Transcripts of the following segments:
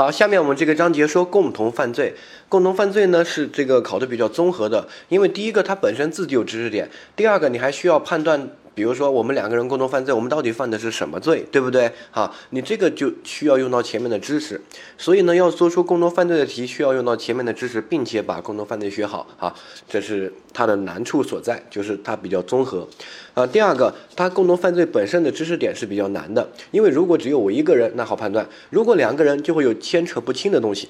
好，下面我们这个章节说共同犯罪。共同犯罪呢是这个考的比较综合的，因为第一个它本身自己有知识点，第二个你还需要判断。比如说，我们两个人共同犯罪，我们到底犯的是什么罪，对不对？好，你这个就需要用到前面的知识，所以呢，要做出共同犯罪的题，需要用到前面的知识，并且把共同犯罪学好啊，这是它的难处所在，就是它比较综合。啊，第二个，它共同犯罪本身的知识点是比较难的，因为如果只有我一个人，那好判断；如果两个人，就会有牵扯不清的东西。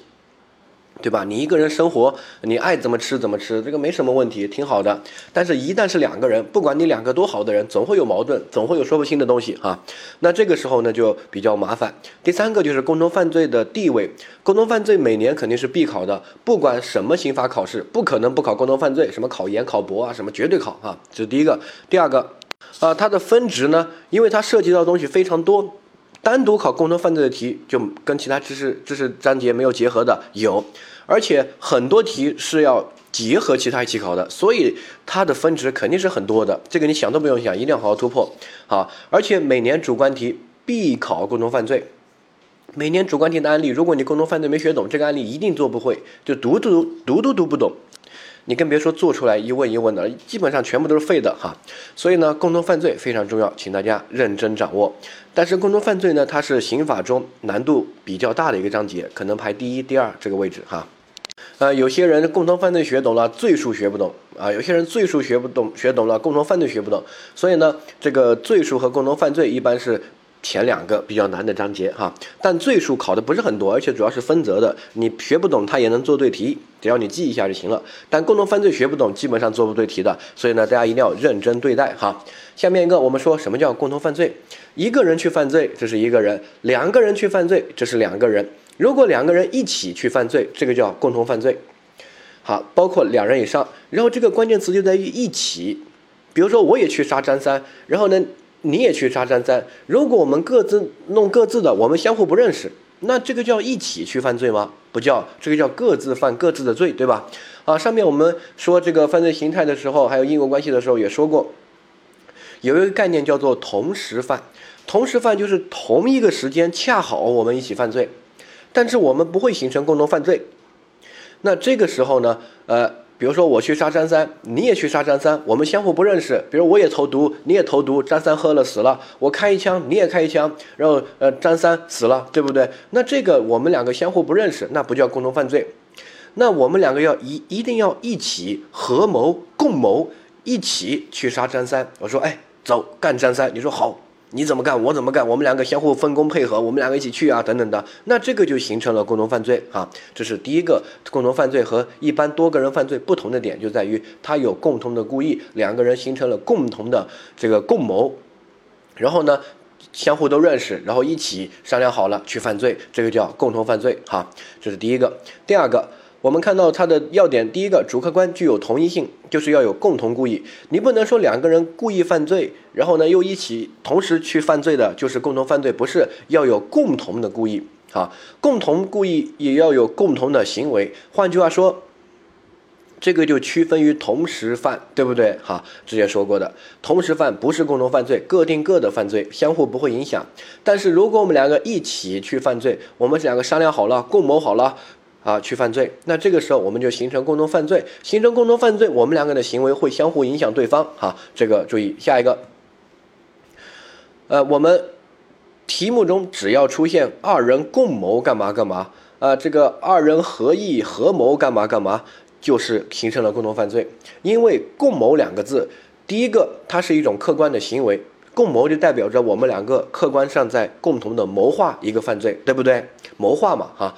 对吧？你一个人生活，你爱怎么吃怎么吃，这个没什么问题，挺好的。但是，一旦是两个人，不管你两个多好的人，总会有矛盾，总会有说不清的东西哈。那这个时候呢，就比较麻烦。第三个就是共同犯罪的地位，共同犯罪每年肯定是必考的，不管什么刑法考试，不可能不考共同犯罪，什么考研、考博啊，什么绝对考啊。这是第一个。第二个，啊，它的分值呢，因为它涉及到东西非常多。单独考共同犯罪的题，就跟其他知识知识章节没有结合的有，而且很多题是要结合其他一起考的，所以它的分值肯定是很多的。这个你想都不用想，一定要好好突破好。而且每年主观题必考共同犯罪，每年主观题的案例，如果你共同犯罪没学懂，这个案例一定做不会，就读读读都读不懂。你更别说做出来一问一问的，基本上全部都是废的哈。所以呢，共同犯罪非常重要，请大家认真掌握。但是共同犯罪呢，它是刑法中难度比较大的一个章节，可能排第一、第二这个位置哈。呃，有些人共同犯罪学懂了，罪数学不懂啊；有些人罪数学不懂，学懂了共同犯罪学不懂。所以呢，这个罪数和共同犯罪一般是。前两个比较难的章节哈，但罪数考的不是很多，而且主要是分则的，你学不懂它也能做对题，只要你记一下就行了。但共同犯罪学不懂，基本上做不对题的，所以呢，大家一定要认真对待哈。下面一个，我们说什么叫共同犯罪？一个人去犯罪，这是一个人；两个人去犯罪，这是两个人。如果两个人一起去犯罪，这个叫共同犯罪。好，包括两人以上。然后这个关键词就在于一起，比如说我也去杀张三，然后呢？你也去杀张三，如果我们各自弄各自的，我们相互不认识，那这个叫一起去犯罪吗？不叫，这个叫各自犯各自的罪，对吧？啊，上面我们说这个犯罪形态的时候，还有因果关系的时候也说过，有一个概念叫做同时犯。同时犯就是同一个时间恰好我们一起犯罪，但是我们不会形成共同犯罪。那这个时候呢，呃。比如说我去杀张三，你也去杀张三，我们相互不认识。比如我也投毒，你也投毒，张三喝了死了，我开一枪，你也开一枪，然后呃张三死了，对不对？那这个我们两个相互不认识，那不叫共同犯罪。那我们两个要一一定要一起合谋共谋，一起去杀张三。我说哎，走干张三，你说好。你怎么干，我怎么干，我们两个相互分工配合，我们两个一起去啊，等等的，那这个就形成了共同犯罪啊。这是第一个共同犯罪和一般多个人犯罪不同的点，就在于他有共同的故意，两个人形成了共同的这个共谋，然后呢，相互都认识，然后一起商量好了去犯罪，这个叫共同犯罪哈。这是第一个，第二个。我们看到它的要点，第一个主客观具有同一性，就是要有共同故意。你不能说两个人故意犯罪，然后呢又一起同时去犯罪的，就是共同犯罪，不是要有共同的故意啊？共同故意也要有共同的行为。换句话说，这个就区分于同时犯，对不对？哈，之前说过的，同时犯不是共同犯罪，各定各的犯罪，相互不会影响。但是如果我们两个一起去犯罪，我们两个商量好了，共谋好了。啊，去犯罪，那这个时候我们就形成共同犯罪，形成共同犯罪，我们两个的行为会相互影响对方。哈，这个注意下一个。呃，我们题目中只要出现二人共谋干嘛干嘛，啊，这个二人合意合谋干嘛干嘛，就是形成了共同犯罪。因为共谋两个字，第一个它是一种客观的行为，共谋就代表着我们两个客观上在共同的谋划一个犯罪，对不对？谋划嘛，哈。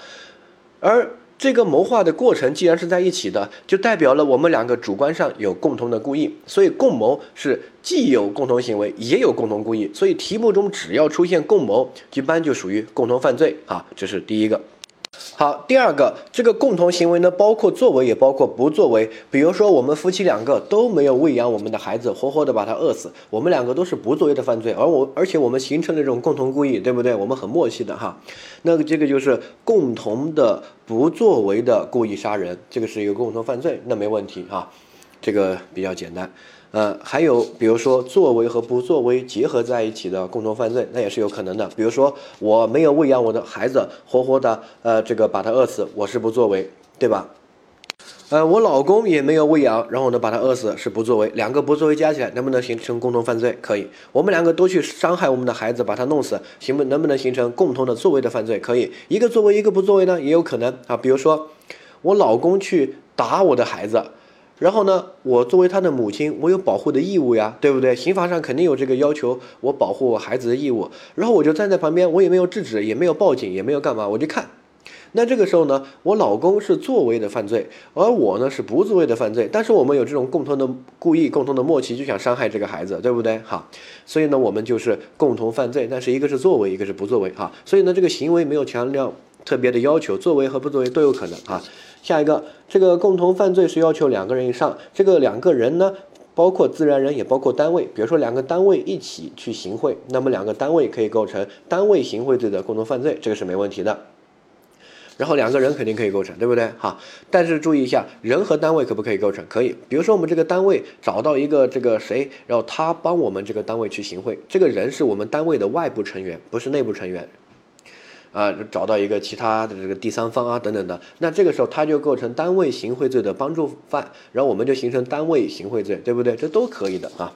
而这个谋划的过程既然是在一起的，就代表了我们两个主观上有共同的故意，所以共谋是既有共同行为，也有共同故意。所以题目中只要出现共谋，一般就属于共同犯罪啊，这是第一个。好，第二个，这个共同行为呢，包括作为，也包括不作为。比如说，我们夫妻两个都没有喂养我们的孩子，活活的把他饿死，我们两个都是不作为的犯罪，而我，而且我们形成了这种共同故意，对不对？我们很默契的哈。那这个就是共同的不作为的故意杀人，这个是一个共同犯罪，那没问题哈，这个比较简单。呃，还有比如说作为和不作为结合在一起的共同犯罪，那也是有可能的。比如说我没有喂养我的孩子，活活的呃这个把他饿死，我是不作为，对吧？呃，我老公也没有喂养，然后呢把他饿死是不作为，两个不作为加起来能不能形成共同犯罪？可以。我们两个都去伤害我们的孩子，把他弄死，行不？能不能形成共同的作为的犯罪？可以。一个作为，一个不作为呢，也有可能啊。比如说我老公去打我的孩子。然后呢，我作为他的母亲，我有保护的义务呀，对不对？刑法上肯定有这个要求，我保护我孩子的义务。然后我就站在旁边，我也没有制止，也没有报警，也没有干嘛，我就看。那这个时候呢，我老公是作为的犯罪，而我呢是不作为的犯罪。但是我们有这种共同的故意、共同的默契，就想伤害这个孩子，对不对？好，所以呢，我们就是共同犯罪，但是一个是作为，一个是不作为，哈。所以呢，这个行为没有强调特别的要求，作为和不作为都有可能，哈。下一个，这个共同犯罪是要求两个人以上。这个两个人呢，包括自然人，也包括单位。比如说两个单位一起去行贿，那么两个单位可以构成单位行贿罪的共同犯罪，这个是没问题的。然后两个人肯定可以构成，对不对？哈，但是注意一下，人和单位可不可以构成？可以。比如说我们这个单位找到一个这个谁，然后他帮我们这个单位去行贿，这个人是我们单位的外部成员，不是内部成员。啊，找到一个其他的这个第三方啊，等等的，那这个时候他就构成单位行贿罪的帮助犯，然后我们就形成单位行贿罪，对不对？这都可以的啊。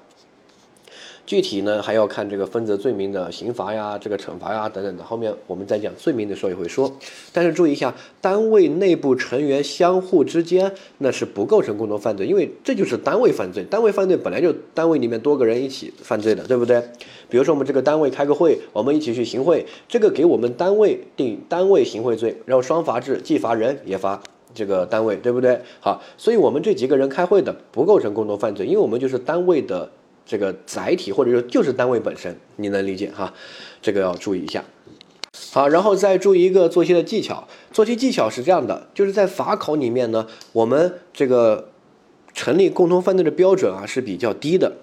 具体呢还要看这个分则罪名的刑罚呀，这个惩罚呀等等的，后面我们在讲罪名的时候也会说。但是注意一下，单位内部成员相互之间那是不构成共同犯罪，因为这就是单位犯罪。单位犯罪本来就单位里面多个人一起犯罪的，对不对？比如说我们这个单位开个会，我们一起去行贿，这个给我们单位定单位行贿罪，然后双罚制，既罚人也罚这个单位，对不对？好，所以我们这几个人开会的不构成共同犯罪，因为我们就是单位的。这个载体或者说就是单位本身，你能理解哈？这个要注意一下。好，然后再注意一个做题的技巧。做题技巧是这样的，就是在法考里面呢，我们这个成立共同犯罪的标准啊是比较低的，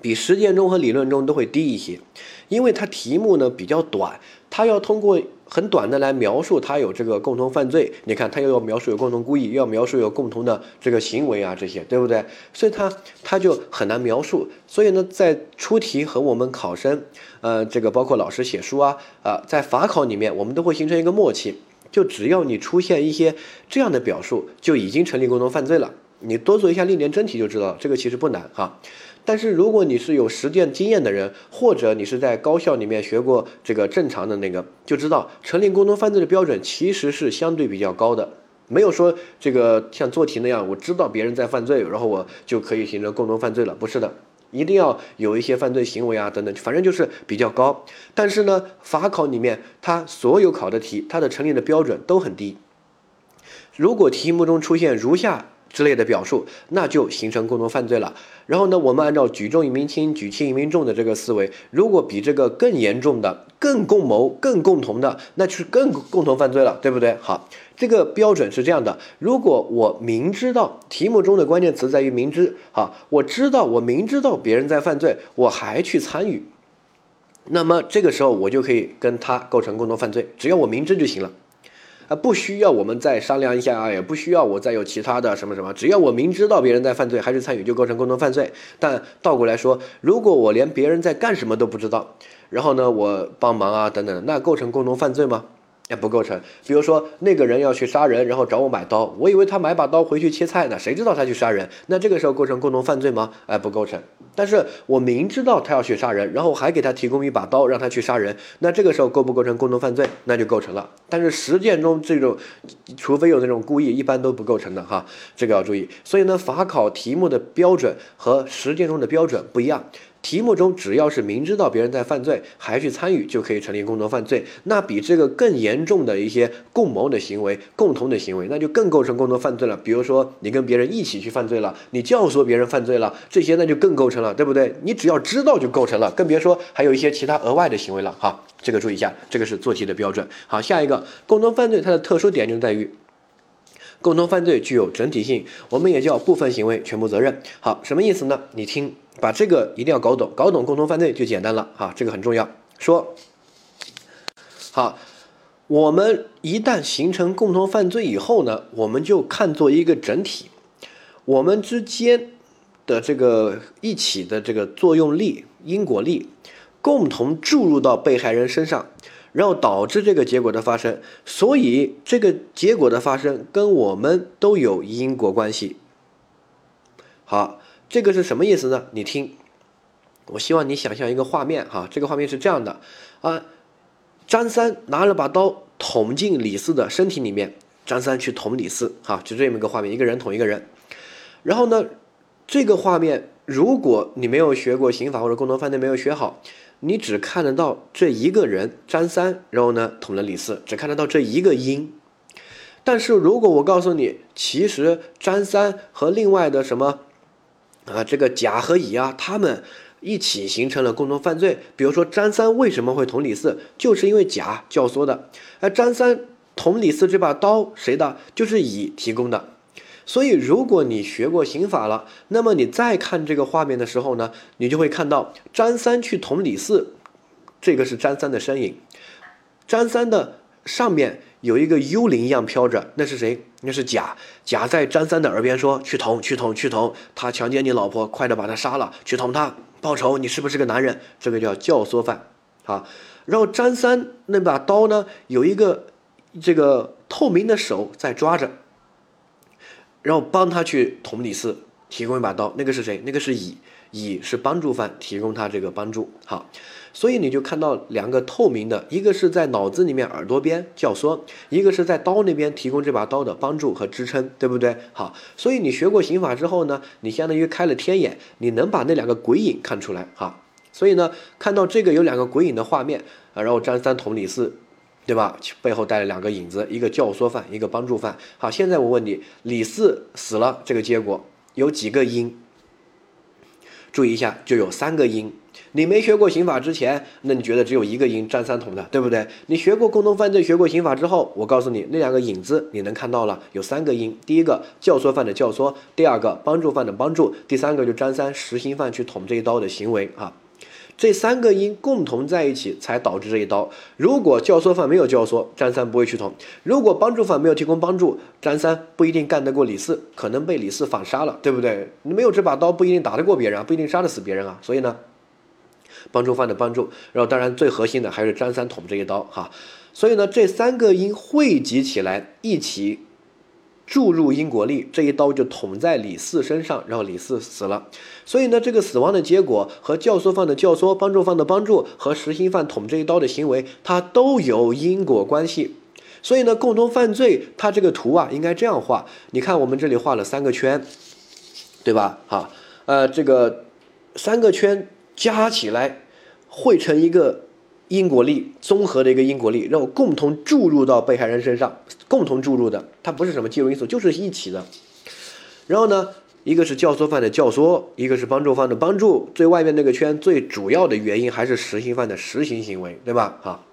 比实践中和理论中都会低一些，因为它题目呢比较短，它要通过。很短的来描述它有这个共同犯罪，你看它又要描述有共同故意，又要描述有共同的这个行为啊，这些对不对？所以它它就很难描述。所以呢，在出题和我们考生，呃，这个包括老师写书啊，啊，在法考里面，我们都会形成一个默契，就只要你出现一些这样的表述，就已经成立共同犯罪了。你多做一下历年真题就知道，这个其实不难哈。但是如果你是有实践经验的人，或者你是在高校里面学过这个正常的那个，就知道成立共同犯罪的标准其实是相对比较高的，没有说这个像做题那样，我知道别人在犯罪，然后我就可以形成共同犯罪了，不是的，一定要有一些犯罪行为啊等等，反正就是比较高。但是呢，法考里面它所有考的题，它的成立的标准都很低。如果题目中出现如下。之类的表述，那就形成共同犯罪了。然后呢，我们按照举重一民轻，举轻一民重的这个思维，如果比这个更严重的、更共谋、更共同的，那就是更共同犯罪了，对不对？好，这个标准是这样的：如果我明知道题目中的关键词在于明知，好，我知道我明知道别人在犯罪，我还去参与，那么这个时候我就可以跟他构成共同犯罪，只要我明知就行了。啊，不需要我们再商量一下啊，也不需要我再有其他的什么什么，只要我明知道别人在犯罪，还是参与，就构成共同犯罪。但倒过来说，如果我连别人在干什么都不知道，然后呢，我帮忙啊等等，那构成共同犯罪吗？也不构成。比如说那个人要去杀人，然后找我买刀，我以为他买把刀回去切菜呢，谁知道他去杀人？那这个时候构成共同犯罪吗？哎，不构成。但是我明知道他要去杀人，然后还给他提供一把刀让他去杀人，那这个时候构不构成共同犯罪？那就构成了。但是实践中这种，除非有那种故意，一般都不构成的哈，这个要注意。所以呢，法考题目的标准和实践中的标准不一样。题目中只要是明知道别人在犯罪还去参与，就可以成立共同犯罪。那比这个更严重的一些共谋的行为、共同的行为，那就更构成共同犯罪了。比如说你跟别人一起去犯罪了，你教唆别人犯罪了，这些那就更构成了，对不对？你只要知道就构成了，更别说还有一些其他额外的行为了。哈，这个注意一下，这个是做题的标准。好，下一个共同犯罪它的特殊点就在于。共同犯罪具有整体性，我们也叫部分行为全部责任。好，什么意思呢？你听，把这个一定要搞懂，搞懂共同犯罪就简单了哈，这个很重要。说，好，我们一旦形成共同犯罪以后呢，我们就看作一个整体，我们之间的这个一起的这个作用力、因果力，共同注入到被害人身上，然后导致这个结果的发生。所以这个结果的发生跟我们都有因果关系。好，这个是什么意思呢？你听，我希望你想象一个画面哈，这个画面是这样的啊，张三拿了把刀捅进李四的身体里面，张三去捅李四，哈，就这么一个画面，一个人捅一个人，然后呢？这个画面，如果你没有学过刑法或者共同犯罪没有学好，你只看得到这一个人张三，然后呢捅了李四，只看得到这一个因。但是如果我告诉你，其实张三和另外的什么啊，这个甲和乙啊，他们一起形成了共同犯罪。比如说张三为什么会捅李四，就是因为甲教唆的。而张三捅李四这把刀谁的？就是乙提供的。所以，如果你学过刑法了，那么你再看这个画面的时候呢，你就会看到张三去捅李四，这个是张三的身影。张三的上面有一个幽灵一样飘着，那是谁？那是甲。甲在张三的耳边说：“去捅，去捅，去捅！他强奸你老婆，快点把他杀了，去捅他报仇！你是不是个男人？”这个叫教唆犯啊。然后张三那把刀呢，有一个这个透明的手在抓着。然后帮他去捅李四，提供一把刀，那个是谁？那个是乙，乙是帮助犯，提供他这个帮助。好，所以你就看到两个透明的，一个是在脑子里面耳朵边教唆，一个是在刀那边提供这把刀的帮助和支撑，对不对？好，所以你学过刑法之后呢，你相当于开了天眼，你能把那两个鬼影看出来。哈，所以呢，看到这个有两个鬼影的画面啊，然后张三捅李四。对吧？背后带了两个影子，一个教唆犯，一个帮助犯。好，现在我问你，李四死了，这个结果有几个因？注意一下，就有三个因。你没学过刑法之前，那你觉得只有一个因，占三桶的，对不对？你学过共同犯罪，学过刑法之后，我告诉你，那两个影子你能看到了，有三个因。第一个教唆犯的教唆，第二个帮助犯的帮助，第三个就张三实行犯去捅这一刀的行为啊。这三个因共同在一起，才导致这一刀。如果教唆犯没有教唆，张三不会去捅；如果帮助犯没有提供帮助，张三不一定干得过李四，可能被李四反杀了，对不对？你没有这把刀，不一定打得过别人啊，不一定杀得死别人啊。所以呢，帮助犯的帮助，然后当然最核心的还是张三捅这一刀哈。所以呢，这三个因汇集起来一起。注入因果力，这一刀就捅在李四身上，然后李四死了。所以呢，这个死亡的结果和教唆犯的教唆、帮助犯的帮助和实行犯捅这一刀的行为，它都有因果关系。所以呢，共同犯罪它这个图啊，应该这样画。你看，我们这里画了三个圈，对吧？哈，呃，这个三个圈加起来汇成一个。因果力综合的一个因果力，然后共同注入到被害人身上，共同注入的，它不是什么介入因素，就是一起的。然后呢，一个是教唆犯的教唆，一个是帮助犯的帮助，最外面那个圈最主要的原因还是实行犯的实行行为，对吧？哈，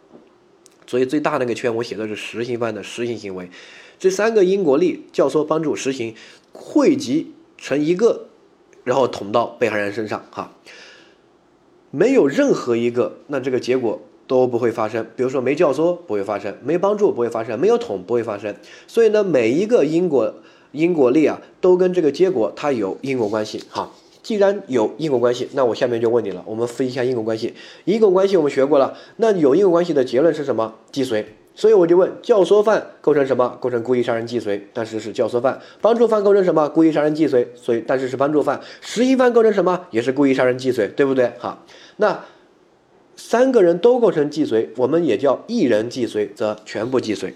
所以最大那个圈我写的是实行犯的实行行为，这三个因果力教唆、帮助、实行汇集成一个，然后捅到被害人身上，哈。没有任何一个，那这个结果都不会发生。比如说没教唆不会发生，没帮助不会发生，没有捅不会发生。所以呢，每一个因果因果力啊，都跟这个结果它有因果关系。好，既然有因果关系，那我下面就问你了，我们分析一下因果关系。因果关系我们学过了，那有因果关系的结论是什么？既遂。所以我就问，教唆犯构成什么？构成故意杀人既遂，但是是教唆犯；帮助犯构成什么？故意杀人既遂，所以但是是帮助犯；实行犯构成什么？也是故意杀人既遂，对不对？好，那三个人都构成既遂，我们也叫一人既遂则全部既遂，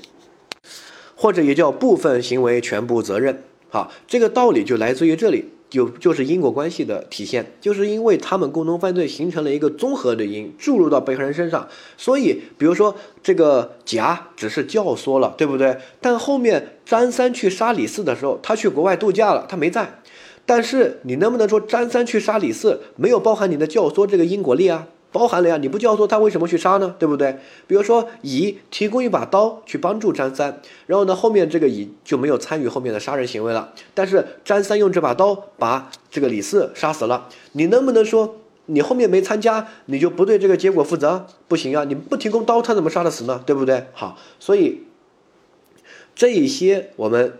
或者也叫部分行为全部责任。好，这个道理就来自于这里。就就是因果关系的体现，就是因为他们共同犯罪形成了一个综合的因，注入到被害人身上，所以比如说这个甲只是教唆了，对不对？但后面张三去杀李四的时候，他去国外度假了，他没在。但是你能不能说张三去杀李四没有包含你的教唆这个因果力啊？包含了呀，你不教唆他为什么去杀呢？对不对？比如说乙提供一把刀去帮助张三，然后呢后面这个乙就没有参与后面的杀人行为了，但是张三用这把刀把这个李四杀死了，你能不能说你后面没参加，你就不对这个结果负责？不行啊，你不提供刀，他怎么杀得死呢？对不对？好，所以这一些我们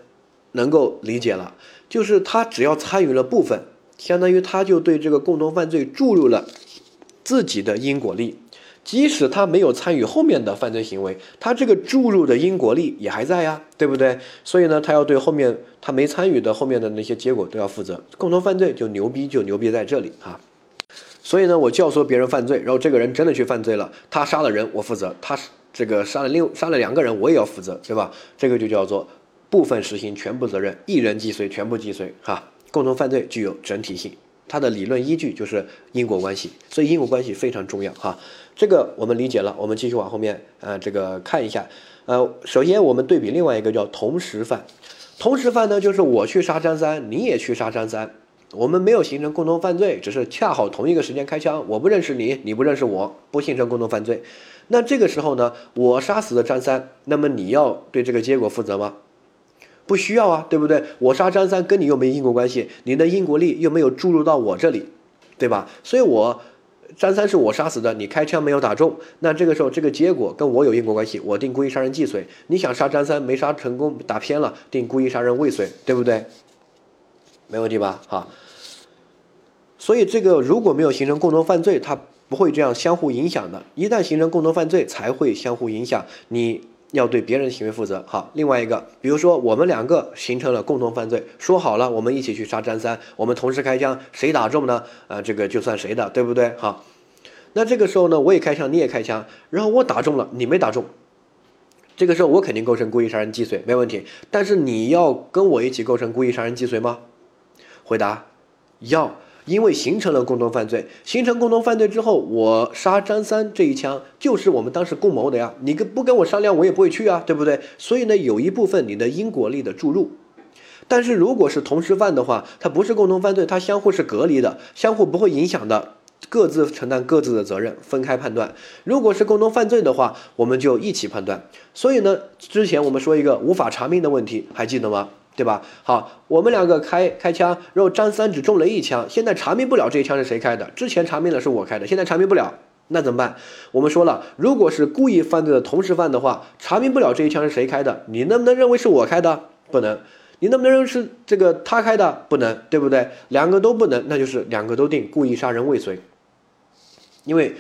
能够理解了，就是他只要参与了部分。相当于他就对这个共同犯罪注入了自己的因果力，即使他没有参与后面的犯罪行为，他这个注入的因果力也还在呀，对不对？所以呢，他要对后面他没参与的后面的那些结果都要负责。共同犯罪就牛逼，就牛逼在这里哈。所以呢，我教唆别人犯罪，然后这个人真的去犯罪了，他杀了人，我负责；他这个杀了另杀了两个人，我也要负责，对吧？这个就叫做部分实行全部责任，一人既遂全部既遂哈。共同犯罪具有整体性，它的理论依据就是因果关系，所以因果关系非常重要哈。这个我们理解了，我们继续往后面呃这个看一下，呃，首先我们对比另外一个叫同时犯，同时犯呢就是我去杀张三，你也去杀张三，我们没有形成共同犯罪，只是恰好同一个时间开枪，我不认识你，你不认识我，不形成共同犯罪。那这个时候呢，我杀死了张三，那么你要对这个结果负责吗？不需要啊，对不对？我杀张三跟你又没因果关系，你的因果力又没有注入到我这里，对吧？所以，我张三是我杀死的，你开枪没有打中，那这个时候这个结果跟我有因果关系，我定故意杀人既遂。你想杀张三没杀成功，打偏了，定故意杀人未遂，对不对？没问题吧？哈。所以这个如果没有形成共同犯罪，它不会这样相互影响的。一旦形成共同犯罪，才会相互影响你。要对别人的行为负责。好，另外一个，比如说我们两个形成了共同犯罪，说好了我们一起去杀张三，我们同时开枪，谁打中呢？啊，这个就算谁的，对不对？好，那这个时候呢，我也开枪，你也开枪，然后我打中了，你没打中，这个时候我肯定构成故意杀人既遂，没问题。但是你要跟我一起构成故意杀人既遂吗？回答，要。因为形成了共同犯罪，形成共同犯罪之后，我杀张三这一枪就是我们当时共谋的呀。你跟不跟我商量，我也不会去啊，对不对？所以呢，有一部分你的因果力的注入。但是如果是同时犯的话，它不是共同犯罪，它相互是隔离的，相互不会影响的，各自承担各自的责任，分开判断。如果是共同犯罪的话，我们就一起判断。所以呢，之前我们说一个无法查明的问题，还记得吗？对吧？好，我们两个开开枪，然后张三只中了一枪，现在查明不了这一枪是谁开的。之前查明了是我开的，现在查明不了，那怎么办？我们说了，如果是故意犯罪的同时犯的话，查明不了这一枪是谁开的，你能不能认为是我开的？不能。你能不能认为是这个他开的？不能，对不对？两个都不能，那就是两个都定故意杀人未遂，因为。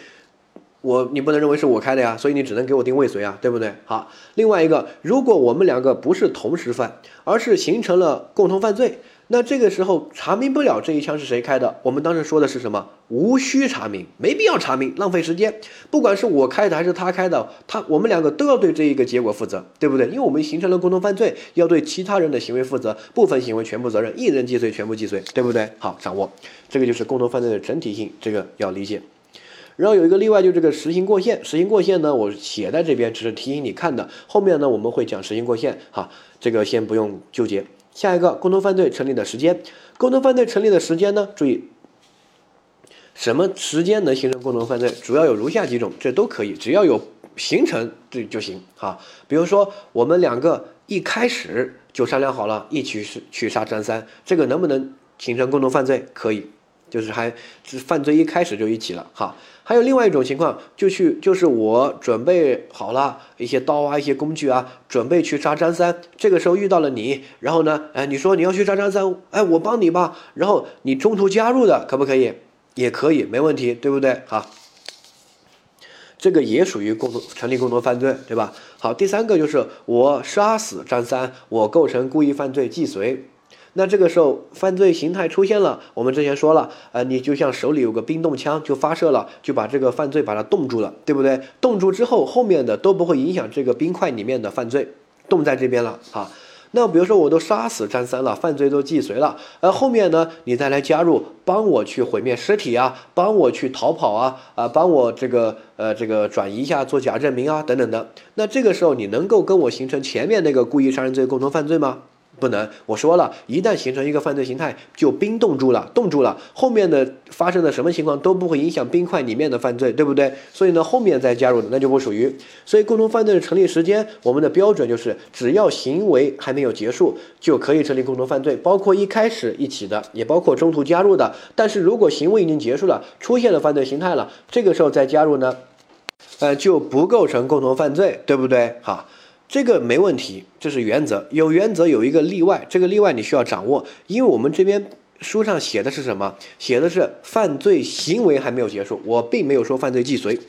我你不能认为是我开的呀，所以你只能给我定未遂啊，对不对？好，另外一个，如果我们两个不是同时犯，而是形成了共同犯罪，那这个时候查明不了这一枪是谁开的。我们当时说的是什么？无需查明，没必要查明，浪费时间。不管是我开的还是他开的，他我们两个都要对这一个结果负责，对不对？因为我们形成了共同犯罪，要对其他人的行为负责，部分行为全部责任，一人既遂全部既遂，对不对？好，掌握这个就是共同犯罪的整体性，这个要理解。然后有一个例外，就这个实行过线。实行过线呢，我写在这边，只是提醒你看的。后面呢，我们会讲实行过线，哈，这个先不用纠结。下一个，共同犯罪成立的时间。共同犯罪成立的时间呢，注意，什么时间能形成共同犯罪？主要有如下几种，这都可以，只要有形成这就行，哈。比如说，我们两个一开始就商量好了，一起去去杀张三，这个能不能形成共同犯罪？可以。就是还是犯罪一开始就一起了哈，还有另外一种情况，就去就是我准备好了一些刀啊一些工具啊，准备去杀张三，这个时候遇到了你，然后呢，哎，你说你要去杀张三，哎，我帮你吧，然后你中途加入的可不可以？也可以，没问题，对不对？好，这个也属于共同成立共同犯罪，对吧？好，第三个就是我杀死张三，我构成故意犯罪既遂。那这个时候犯罪形态出现了，我们之前说了，呃，你就像手里有个冰冻枪，就发射了，就把这个犯罪把它冻住了，对不对？冻住之后，后面的都不会影响这个冰块里面的犯罪，冻在这边了啊。那比如说我都杀死张三了，犯罪都既遂了，而后面呢，你再来加入，帮我去毁灭尸体啊，帮我去逃跑啊，啊，帮我这个呃这个转移一下做假证明啊，等等的。那这个时候你能够跟我形成前面那个故意杀人罪共同犯罪吗？不能，我说了一旦形成一个犯罪形态，就冰冻住了，冻住了，后面的发生的什么情况都不会影响冰块里面的犯罪，对不对？所以呢，后面再加入的那就不属于。所以共同犯罪的成立时间，我们的标准就是只要行为还没有结束，就可以成立共同犯罪，包括一开始一起的，也包括中途加入的。但是如果行为已经结束了，出现了犯罪形态了，这个时候再加入呢，呃，就不构成共同犯罪，对不对？好。这个没问题，这是原则。有原则有一个例外，这个例外你需要掌握，因为我们这边书上写的是什么？写的是犯罪行为还没有结束，我并没有说犯罪既遂。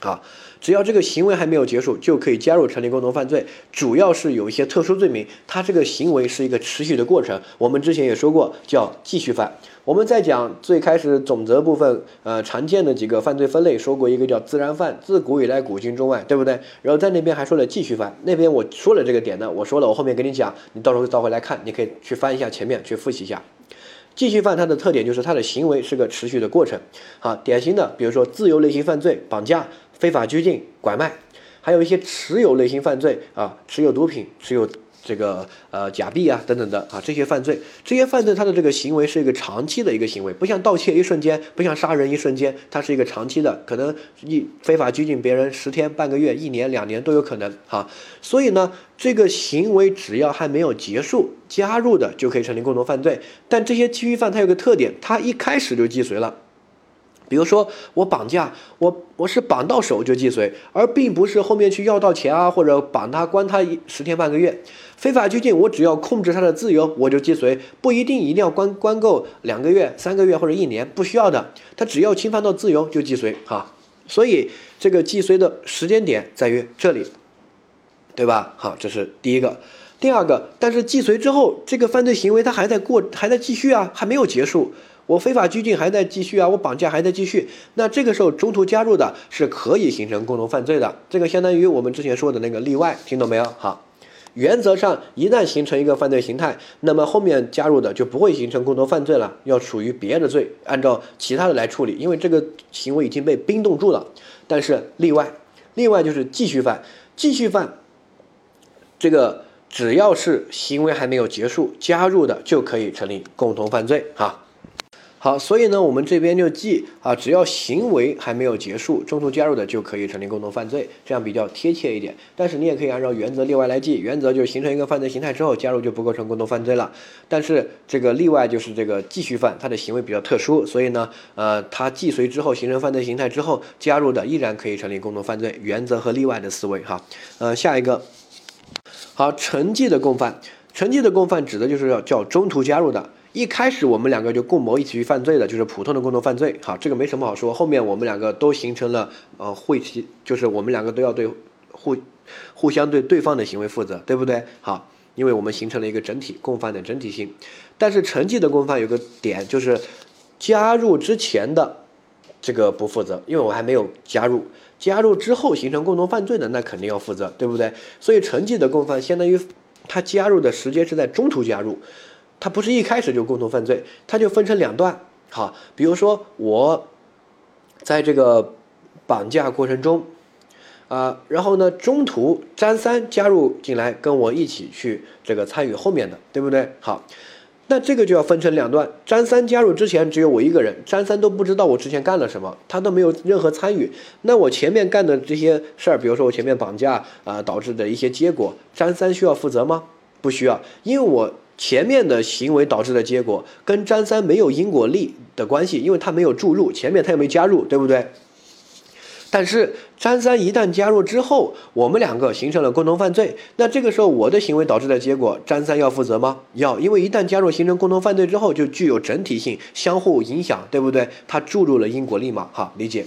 啊，只要这个行为还没有结束，就可以加入成立共同犯罪。主要是有一些特殊罪名，它这个行为是一个持续的过程。我们之前也说过，叫继续犯。我们在讲最开始总则部分，呃，常见的几个犯罪分类，说过一个叫自然犯，自古以来古今中外，对不对？然后在那边还说了继续犯，那边我说了这个点呢，我说了，我后面给你讲，你到时候倒回来看，你可以去翻一下前面，去复习一下。继续犯它的特点就是它的行为是个持续的过程。啊，典型的，比如说自由类型犯罪，绑架。非法拘禁、拐卖，还有一些持有类型犯罪啊，持有毒品、持有这个呃假币啊等等的啊，这些犯罪，这些犯罪它的这个行为是一个长期的一个行为，不像盗窃一瞬间，不像杀人一瞬间，它是一个长期的，可能一非法拘禁别人十天、半个月、一年、两年都有可能哈。所以呢，这个行为只要还没有结束，加入的就可以成立共同犯罪。但这些继续犯它有个特点，它一开始就既遂了。比如说我绑架我我是绑到手就既遂，而并不是后面去要到钱啊，或者绑他关他一十天半个月。非法拘禁我只要控制他的自由我就既遂，不一定一定要关关够两个月、三个月或者一年，不需要的，他只要侵犯到自由就既遂哈。所以这个既遂的时间点在于这里，对吧？好，这是第一个。第二个，但是既遂之后，这个犯罪行为他还在过，还在继续啊，还没有结束。我非法拘禁还在继续啊，我绑架还在继续，那这个时候中途加入的是可以形成共同犯罪的，这个相当于我们之前说的那个例外，听懂没有？好，原则上一旦形成一个犯罪形态，那么后面加入的就不会形成共同犯罪了，要属于别的罪，按照其他的来处理，因为这个行为已经被冰冻住了。但是例外，例外就是继续犯，继续犯，这个只要是行为还没有结束，加入的就可以成立共同犯罪哈。好，所以呢，我们这边就记啊，只要行为还没有结束，中途加入的就可以成立共同犯罪，这样比较贴切一点。但是你也可以按照原则例外来记，原则就是形成一个犯罪形态之后加入就不构成共同犯罪了。但是这个例外就是这个继续犯，他的行为比较特殊，所以呢，呃，他既遂之后形成犯罪形态之后加入的依然可以成立共同犯罪。原则和例外的思维哈，呃，下一个，好，成绩的共犯，成绩的共犯指的就是要叫中途加入的。一开始我们两个就共谋一起去犯罪的，就是普通的共同犯罪。好，这个没什么好说。后面我们两个都形成了呃会其，就是我们两个都要对互互相对对方的行为负责，对不对？好，因为我们形成了一个整体共犯的整体性。但是成绩的共犯有个点，就是加入之前的这个不负责，因为我还没有加入。加入之后形成共同犯罪的，那肯定要负责，对不对？所以成绩的共犯相当于他加入的时间是在中途加入。他不是一开始就共同犯罪，他就分成两段。好，比如说我在这个绑架过程中，啊，然后呢，中途张三加入进来跟我一起去这个参与后面的，对不对？好，那这个就要分成两段。张三加入之前只有我一个人，张三都不知道我之前干了什么，他都没有任何参与。那我前面干的这些事儿，比如说我前面绑架啊导致的一些结果，张三需要负责吗？不需要，因为我。前面的行为导致的结果跟张三没有因果力的关系，因为他没有注入，前面他又没加入，对不对？但是张三一旦加入之后，我们两个形成了共同犯罪，那这个时候我的行为导致的结果，张三要负责吗？要，因为一旦加入形成共同犯罪之后，就具有整体性，相互影响，对不对？他注入了因果力嘛？好，理解。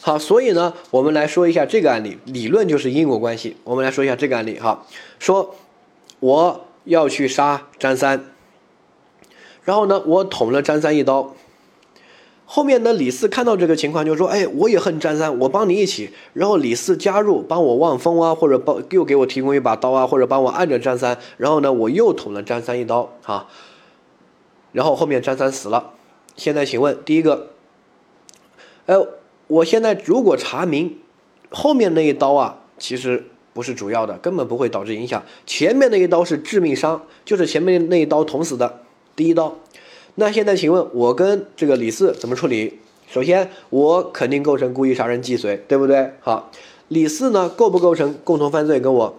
好，所以呢，我们来说一下这个案例，理论就是因果关系。我们来说一下这个案例，哈，说我。要去杀张三，然后呢，我捅了张三一刀。后面呢，李四看到这个情况，就说：“哎，我也恨张三，我帮你一起。”然后李四加入，帮我望风啊，或者帮又给我提供一把刀啊，或者帮我按着张三。然后呢，我又捅了张三一刀，哈。然后后面张三死了。现在请问，第一个，哎，我现在如果查明后面那一刀啊，其实。不是主要的，根本不会导致影响。前面那一刀是致命伤，就是前面那一刀捅死的第一刀。那现在请问，我跟这个李四怎么处理？首先，我肯定构成故意杀人既遂，对不对？好，李四呢，构不构成共同犯罪？跟我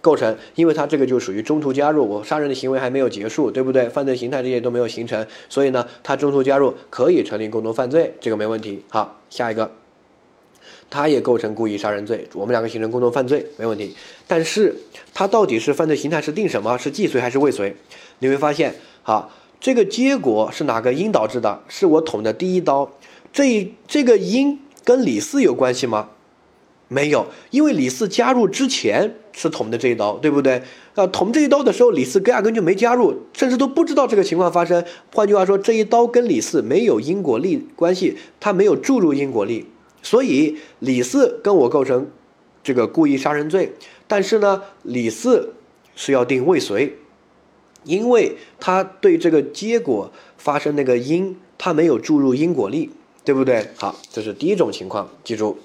构成，因为他这个就属于中途加入，我杀人的行为还没有结束，对不对？犯罪形态这些都没有形成，所以呢，他中途加入可以成立共同犯罪，这个没问题。好，下一个。他也构成故意杀人罪，我们两个形成共同犯罪没问题。但是他到底是犯罪形态是定什么？是既遂还是未遂？你会发现，好，这个结果是哪个因导致的？是我捅的第一刀，这这个因跟李四有关系吗？没有，因为李四加入之前是捅的这一刀，对不对？啊，捅这一刀的时候，李四压根就没加入，甚至都不知道这个情况发生。换句话说，这一刀跟李四没有因果力关系，他没有注入因果力，所以李四跟我构成这个故意杀人罪。但是呢，李四是要定未遂，因为他对这个结果发生那个因，他没有注入因果力，对不对？好，这是第一种情况，记住。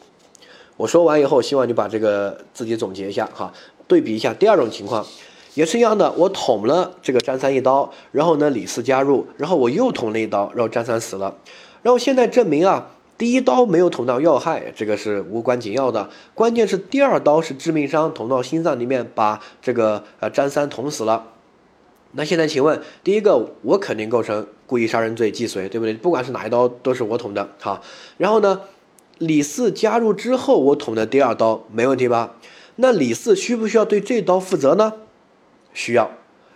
我说完以后，希望你把这个自己总结一下哈，对比一下第二种情况，也是一样的。我捅了这个张三一刀，然后呢李四加入，然后我又捅了一刀，然后张三死了。然后现在证明啊，第一刀没有捅到要害，这个是无关紧要的。关键是第二刀是致命伤，捅到心脏里面，把这个呃张三捅死了。那现在请问，第一个我肯定构成故意杀人罪既遂，对不对？不管是哪一刀都是我捅的。好，然后呢？李四加入之后，我捅的第二刀没问题吧？那李四需不需要对这刀负责呢？需要，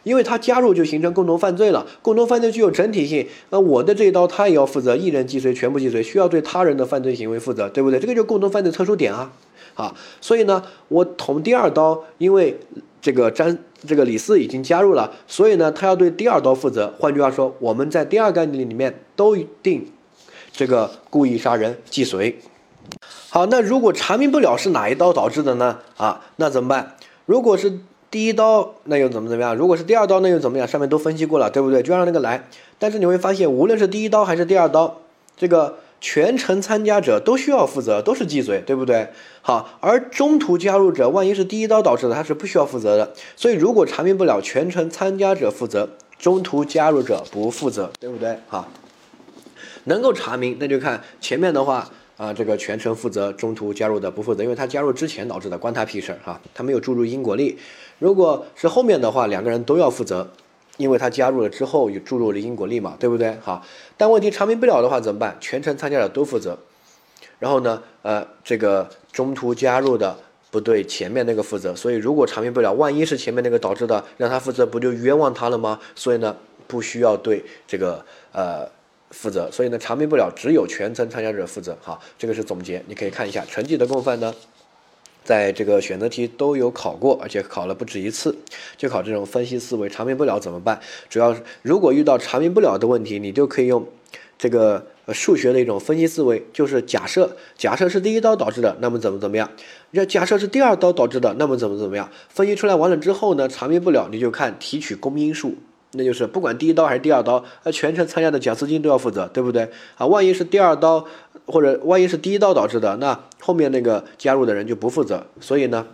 因为他加入就形成共同犯罪了。共同犯罪具有整体性，那我的这一刀他也要负责，一人既遂全部既遂，需要对他人的犯罪行为负责，对不对？这个就共同犯罪特殊点啊！啊，所以呢，我捅第二刀，因为这个张这个李四已经加入了，所以呢，他要对第二刀负责。换句话说，我们在第二个案例里面都定这个故意杀人既遂。好，那如果查明不了是哪一刀导致的呢？啊，那怎么办？如果是第一刀，那又怎么怎么样？如果是第二刀，那又怎么样？上面都分析过了，对不对？就让那个来。但是你会发现，无论是第一刀还是第二刀，这个全程参加者都需要负责，都是既遂，对不对？好，而中途加入者，万一是第一刀导致的，他是不需要负责的。所以如果查明不了，全程参加者负责，中途加入者不负责，对不对？好，能够查明，那就看前面的话。啊，这个全程负责，中途加入的不负责，因为他加入之前导致的，关他屁事哈，他没有注入因果力。如果是后面的话，两个人都要负责，因为他加入了之后有注入了因果力嘛，对不对？好，但问题查明不了的话怎么办？全程参加者都负责，然后呢，呃，这个中途加入的不对前面那个负责，所以如果查明不了，万一是前面那个导致的，让他负责不就冤枉他了吗？所以呢，不需要对这个呃。负责，所以呢，查明不了，只有全程参加者负责。好，这个是总结，你可以看一下，成绩的共犯呢，在这个选择题都有考过，而且考了不止一次，就考这种分析思维，查明不了怎么办？主要如果遇到查明不了的问题，你就可以用这个数学的一种分析思维，就是假设，假设是第一刀导致的，那么怎么怎么样？要假设是第二刀导致的，那么怎么怎么样？分析出来完了之后呢，查明不了，你就看提取公因数。那就是不管第一刀还是第二刀，呃，全程参加的假斯汀都要负责，对不对？啊，万一是第二刀，或者万一是第一刀导致的，那后面那个加入的人就不负责。所以呢，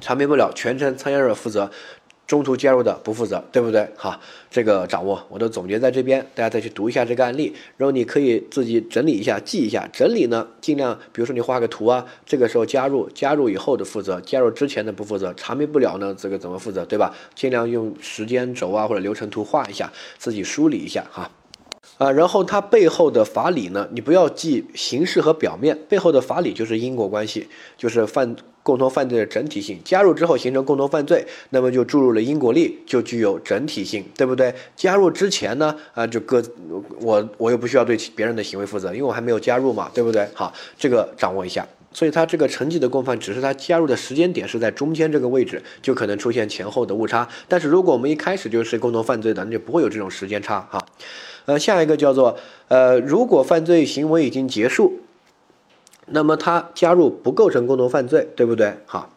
查明不了，全程参加者负责。中途加入的不负责，对不对？哈，这个掌握我都总结在这边，大家再去读一下这个案例，然后你可以自己整理一下，记一下。整理呢，尽量比如说你画个图啊，这个时候加入，加入以后的负责，加入之前的不负责，查明不了呢，这个怎么负责，对吧？尽量用时间轴啊或者流程图画一下，自己梳理一下哈。啊，然后它背后的法理呢，你不要记形式和表面，背后的法理就是因果关系，就是犯。共同犯罪的整体性加入之后形成共同犯罪，那么就注入了因果力，就具有整体性，对不对？加入之前呢，啊，就各我我又不需要对别人的行为负责，因为我还没有加入嘛，对不对？好，这个掌握一下。所以它这个成绩的共犯只是它加入的时间点是在中间这个位置，就可能出现前后的误差。但是如果我们一开始就是共同犯罪的，那就不会有这种时间差哈。呃，下一个叫做呃，如果犯罪行为已经结束。那么他加入不构成共同犯罪，对不对？好，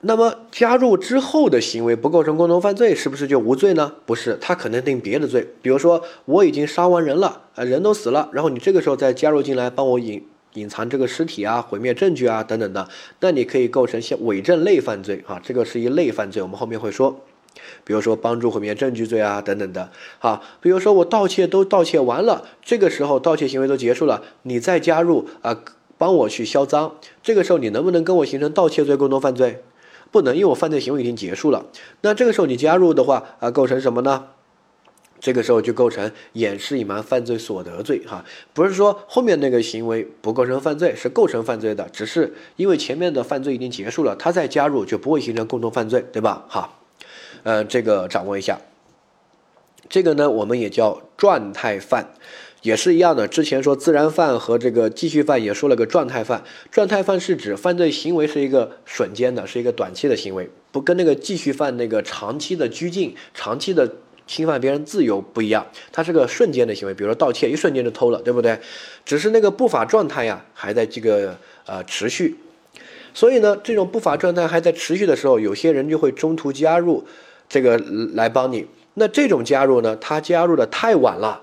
那么加入之后的行为不构成共同犯罪，是不是就无罪呢？不是，他可能定别的罪。比如说我已经杀完人了，啊，人都死了，然后你这个时候再加入进来帮我引隐藏这个尸体啊，毁灭证据啊等等的，那你可以构成像伪证类犯罪啊，这个是一类犯罪，我们后面会说。比如说帮助毁灭证据罪啊，等等的，好，比如说我盗窃都盗窃完了，这个时候盗窃行为都结束了，你再加入啊，帮我去销赃，这个时候你能不能跟我形成盗窃罪共同犯罪？不能，因为我犯罪行为已经结束了。那这个时候你加入的话啊，构成什么呢？这个时候就构成掩饰隐瞒犯罪所得罪哈，不是说后面那个行为不构成犯罪，是构成犯罪的，只是因为前面的犯罪已经结束了，他再加入就不会形成共同犯罪，对吧？哈。呃，这个掌握一下。这个呢，我们也叫状态犯，也是一样的。之前说自然犯和这个继续犯，也说了个状态犯。状态犯是指犯罪行为是一个瞬间的，是一个短期的行为，不跟那个继续犯那个长期的拘禁、长期的侵犯别人自由不一样。它是个瞬间的行为，比如说盗窃，一瞬间就偷了，对不对？只是那个不法状态呀，还在这个呃持续。所以呢，这种不法状态还在持续的时候，有些人就会中途加入，这个来帮你。那这种加入呢，他加入的太晚了。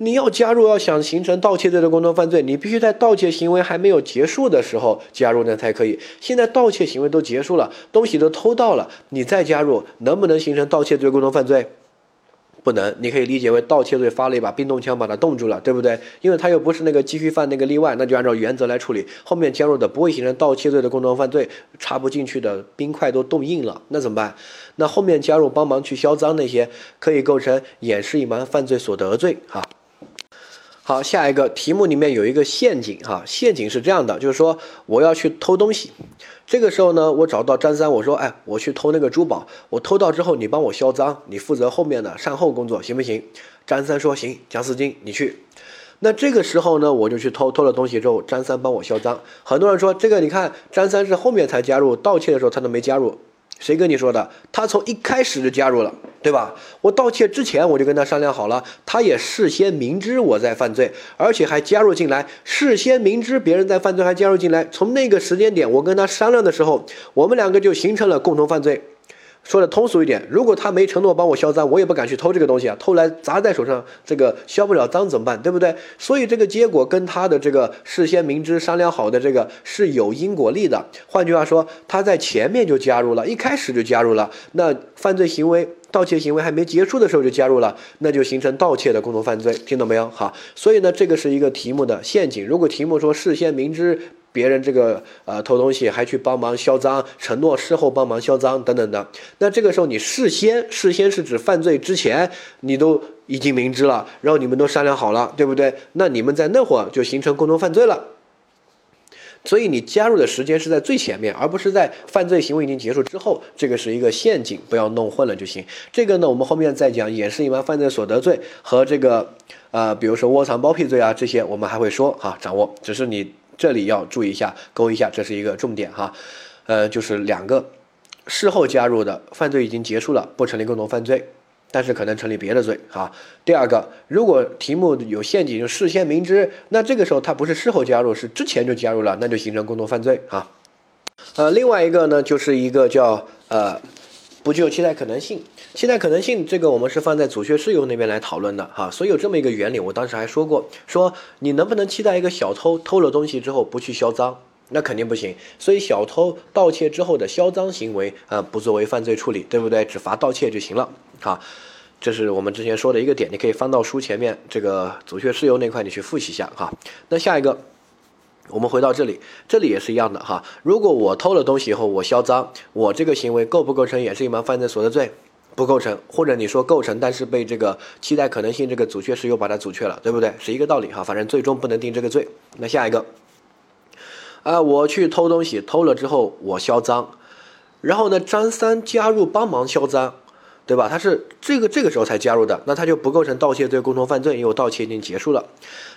你要加入，要想形成盗窃罪的共同犯罪，你必须在盗窃行为还没有结束的时候加入，那才可以。现在盗窃行为都结束了，东西都偷到了，你再加入，能不能形成盗窃罪共同犯罪？不能，你可以理解为盗窃罪发了一把冰冻枪把它冻住了，对不对？因为他又不是那个继续犯那个例外，那就按照原则来处理。后面加入的不会形成盗窃罪的共同犯罪，插不进去的冰块都冻硬了，那怎么办？那后面加入帮忙去销赃那些，可以构成掩饰隐瞒犯罪所得罪，哈。好，下一个题目里面有一个陷阱哈，陷阱是这样的，就是说我要去偷东西，这个时候呢，我找到张三，我说，哎，我去偷那个珠宝，我偷到之后，你帮我销赃，你负责后面的善后工作，行不行？张三说行，蒋四金你去。那这个时候呢，我就去偷，偷了东西之后，张三帮我销赃。很多人说这个，你看张三是后面才加入，盗窃的时候他都没加入。谁跟你说的？他从一开始就加入了，对吧？我盗窃之前我就跟他商量好了，他也事先明知我在犯罪，而且还加入进来。事先明知别人在犯罪还加入进来，从那个时间点我跟他商量的时候，我们两个就形成了共同犯罪。说的通俗一点，如果他没承诺帮我销赃，我也不敢去偷这个东西啊。偷来砸在手上，这个销不了赃怎么办？对不对？所以这个结果跟他的这个事先明知商量好的这个是有因果力的。换句话说，他在前面就加入了，一开始就加入了，那犯罪行为、盗窃行为还没结束的时候就加入了，那就形成盗窃的共同犯罪。听懂没有？好，所以呢，这个是一个题目的陷阱。如果题目说事先明知。别人这个呃偷东西还去帮忙销赃，承诺事后帮忙销赃等等的，那这个时候你事先事先是指犯罪之前你都已经明知了，然后你们都商量好了，对不对？那你们在那会儿就形成共同犯罪了。所以你加入的时间是在最前面，而不是在犯罪行为已经结束之后，这个是一个陷阱，不要弄混了就行。这个呢，我们后面再讲掩饰隐瞒犯罪所得罪和这个呃，比如说窝藏包庇罪啊这些，我们还会说哈，掌握，只是你。这里要注意一下，勾一下，这是一个重点哈，呃，就是两个事后加入的犯罪已经结束了，不成立共同犯罪，但是可能成立别的罪哈。第二个，如果题目有陷阱，就事先明知，那这个时候他不是事后加入，是之前就加入了，那就形成共同犯罪啊。呃，另外一个呢，就是一个叫呃。不具有期待可能性，期待可能性这个我们是放在阻却事由那边来讨论的哈，所以有这么一个原理，我当时还说过，说你能不能期待一个小偷偷了东西之后不去销赃，那肯定不行，所以小偷盗窃之后的销赃行为啊，不作为犯罪处理，对不对？只罚盗窃就行了，哈，这是我们之前说的一个点，你可以翻到书前面这个阻却事由那块，你去复习一下哈。那下一个。我们回到这里，这里也是一样的哈。如果我偷了东西以后我销赃，我这个行为构不构成掩饰隐瞒犯罪所得罪？不构成，或者你说构成，但是被这个期待可能性这个阻却事由把它阻却了，对不对？是一个道理哈。反正最终不能定这个罪。那下一个，啊，我去偷东西，偷了之后我销赃，然后呢，张三加入帮忙销赃。对吧？他是这个这个时候才加入的，那他就不构成盗窃罪共同犯罪，因为盗窃已经结束了。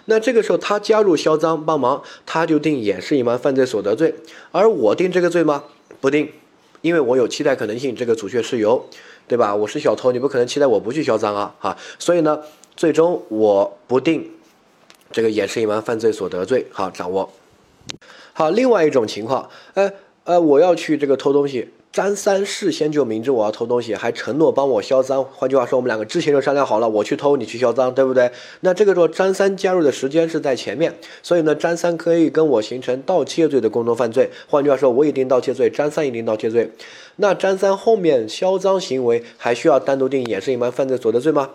那这个时候他加入销赃帮忙，他就定掩饰隐瞒犯罪所得罪。而我定这个罪吗？不定，因为我有期待可能性，这个阻却事由，对吧？我是小偷，你不可能期待我不去销赃啊，哈。所以呢，最终我不定这个掩饰隐瞒犯罪所得罪。好，掌握。好，另外一种情况，呃呃，我要去这个偷东西。张三事先就明知我要偷东西，还承诺帮我销赃。换句话说，我们两个之前就商量好了，我去偷，你去销赃，对不对？那这个时候张三加入的时间是在前面，所以呢，张三可以跟我形成盗窃罪的共同犯罪。换句话说，我也定盗窃罪，张三也定盗窃罪。那张三后面销赃行为还需要单独定掩饰隐瞒犯罪所得罪吗？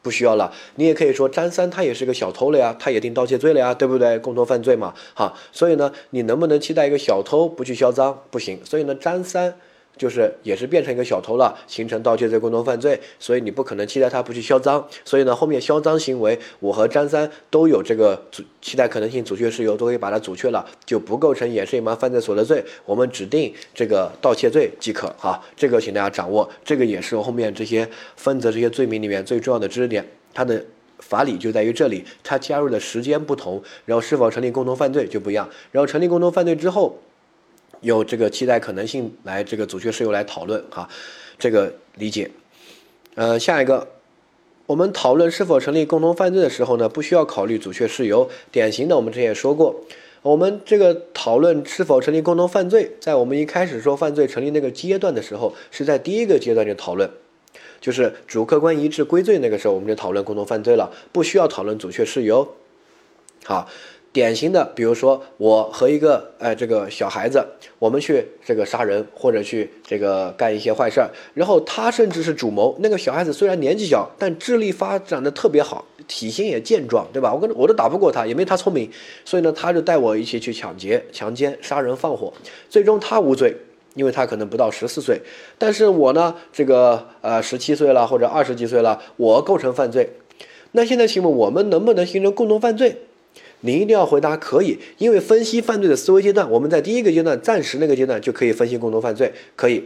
不需要了。你也可以说张三他也是个小偷了呀，他也定盗窃罪了呀，对不对？共同犯罪嘛，哈。所以呢，你能不能期待一个小偷不去销赃？不行。所以呢，张三。就是也是变成一个小偷了，形成盗窃罪、共同犯罪，所以你不可能期待他不去销赃。所以呢，后面销赃行为，我和张三都有这个阻期待可能性阻却事由，都可以把它阻却了，就不构成掩饰隐瞒犯罪所得罪。我们指定这个盗窃罪即可。哈，这个请大家掌握，这个也是后面这些分则这些罪名里面最重要的知识点。它的法理就在于这里，它加入的时间不同，然后是否成立共同犯罪就不一样。然后成立共同犯罪之后。有这个期待可能性来这个阻却事由来讨论哈，这个理解。呃，下一个，我们讨论是否成立共同犯罪的时候呢，不需要考虑阻却事由。典型的，我们之前也说过，我们这个讨论是否成立共同犯罪，在我们一开始说犯罪成立那个阶段的时候，是在第一个阶段就讨论，就是主客观一致归罪那个时候，我们就讨论共同犯罪了，不需要讨论阻却事由。好。典型的，比如说我和一个呃这个小孩子，我们去这个杀人或者去这个干一些坏事儿，然后他甚至是主谋。那个小孩子虽然年纪小，但智力发展的特别好，体型也健壮，对吧？我跟我都打不过他，也没他聪明，所以呢，他就带我一起去抢劫、强奸、杀人放火，最终他无罪，因为他可能不到十四岁，但是我呢，这个呃十七岁了或者二十几岁了，我构成犯罪。那现在请问我们能不能形成共同犯罪？你一定要回答可以，因为分析犯罪的思维阶段，我们在第一个阶段暂时那个阶段就可以分析共同犯罪，可以。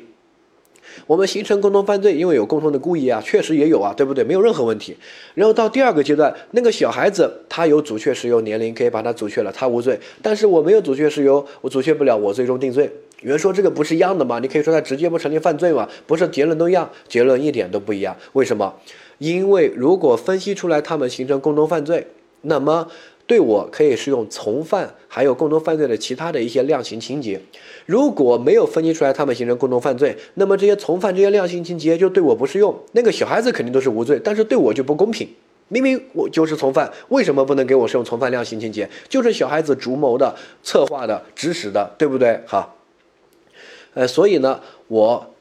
我们形成共同犯罪，因为有共同的故意啊，确实也有啊，对不对？没有任何问题。然后到第二个阶段，那个小孩子他有阻却事由，年龄可以把他阻却了，他无罪。但是我没有阻却事由，我阻却不了，我最终定罪。有人说这个不是一样的吗？你可以说他直接不成立犯罪吗？不是，结论都一样，结论一点都不一样。为什么？因为如果分析出来他们形成共同犯罪，那么。对我可以适用从犯，还有共同犯罪的其他的一些量刑情节。如果没有分析出来他们形成共同犯罪，那么这些从犯这些量刑情节就对我不适用。那个小孩子肯定都是无罪，但是对我就不公平。明明我就是从犯，为什么不能给我适用从犯量刑情节？就是小孩子主谋的、策划的、指使的，对不对？好，呃，所以呢，我。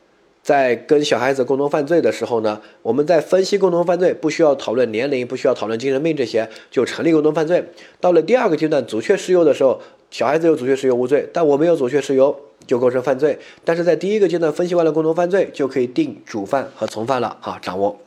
在跟小孩子共同犯罪的时候呢，我们在分析共同犯罪，不需要讨论年龄，不需要讨论精神病这些，就成立共同犯罪。到了第二个阶段，阻却事由的时候，小孩子有阻却事由无罪，但我没有阻却事由就构成犯罪。但是在第一个阶段分析完了共同犯罪，就可以定主犯和从犯了。哈，掌握。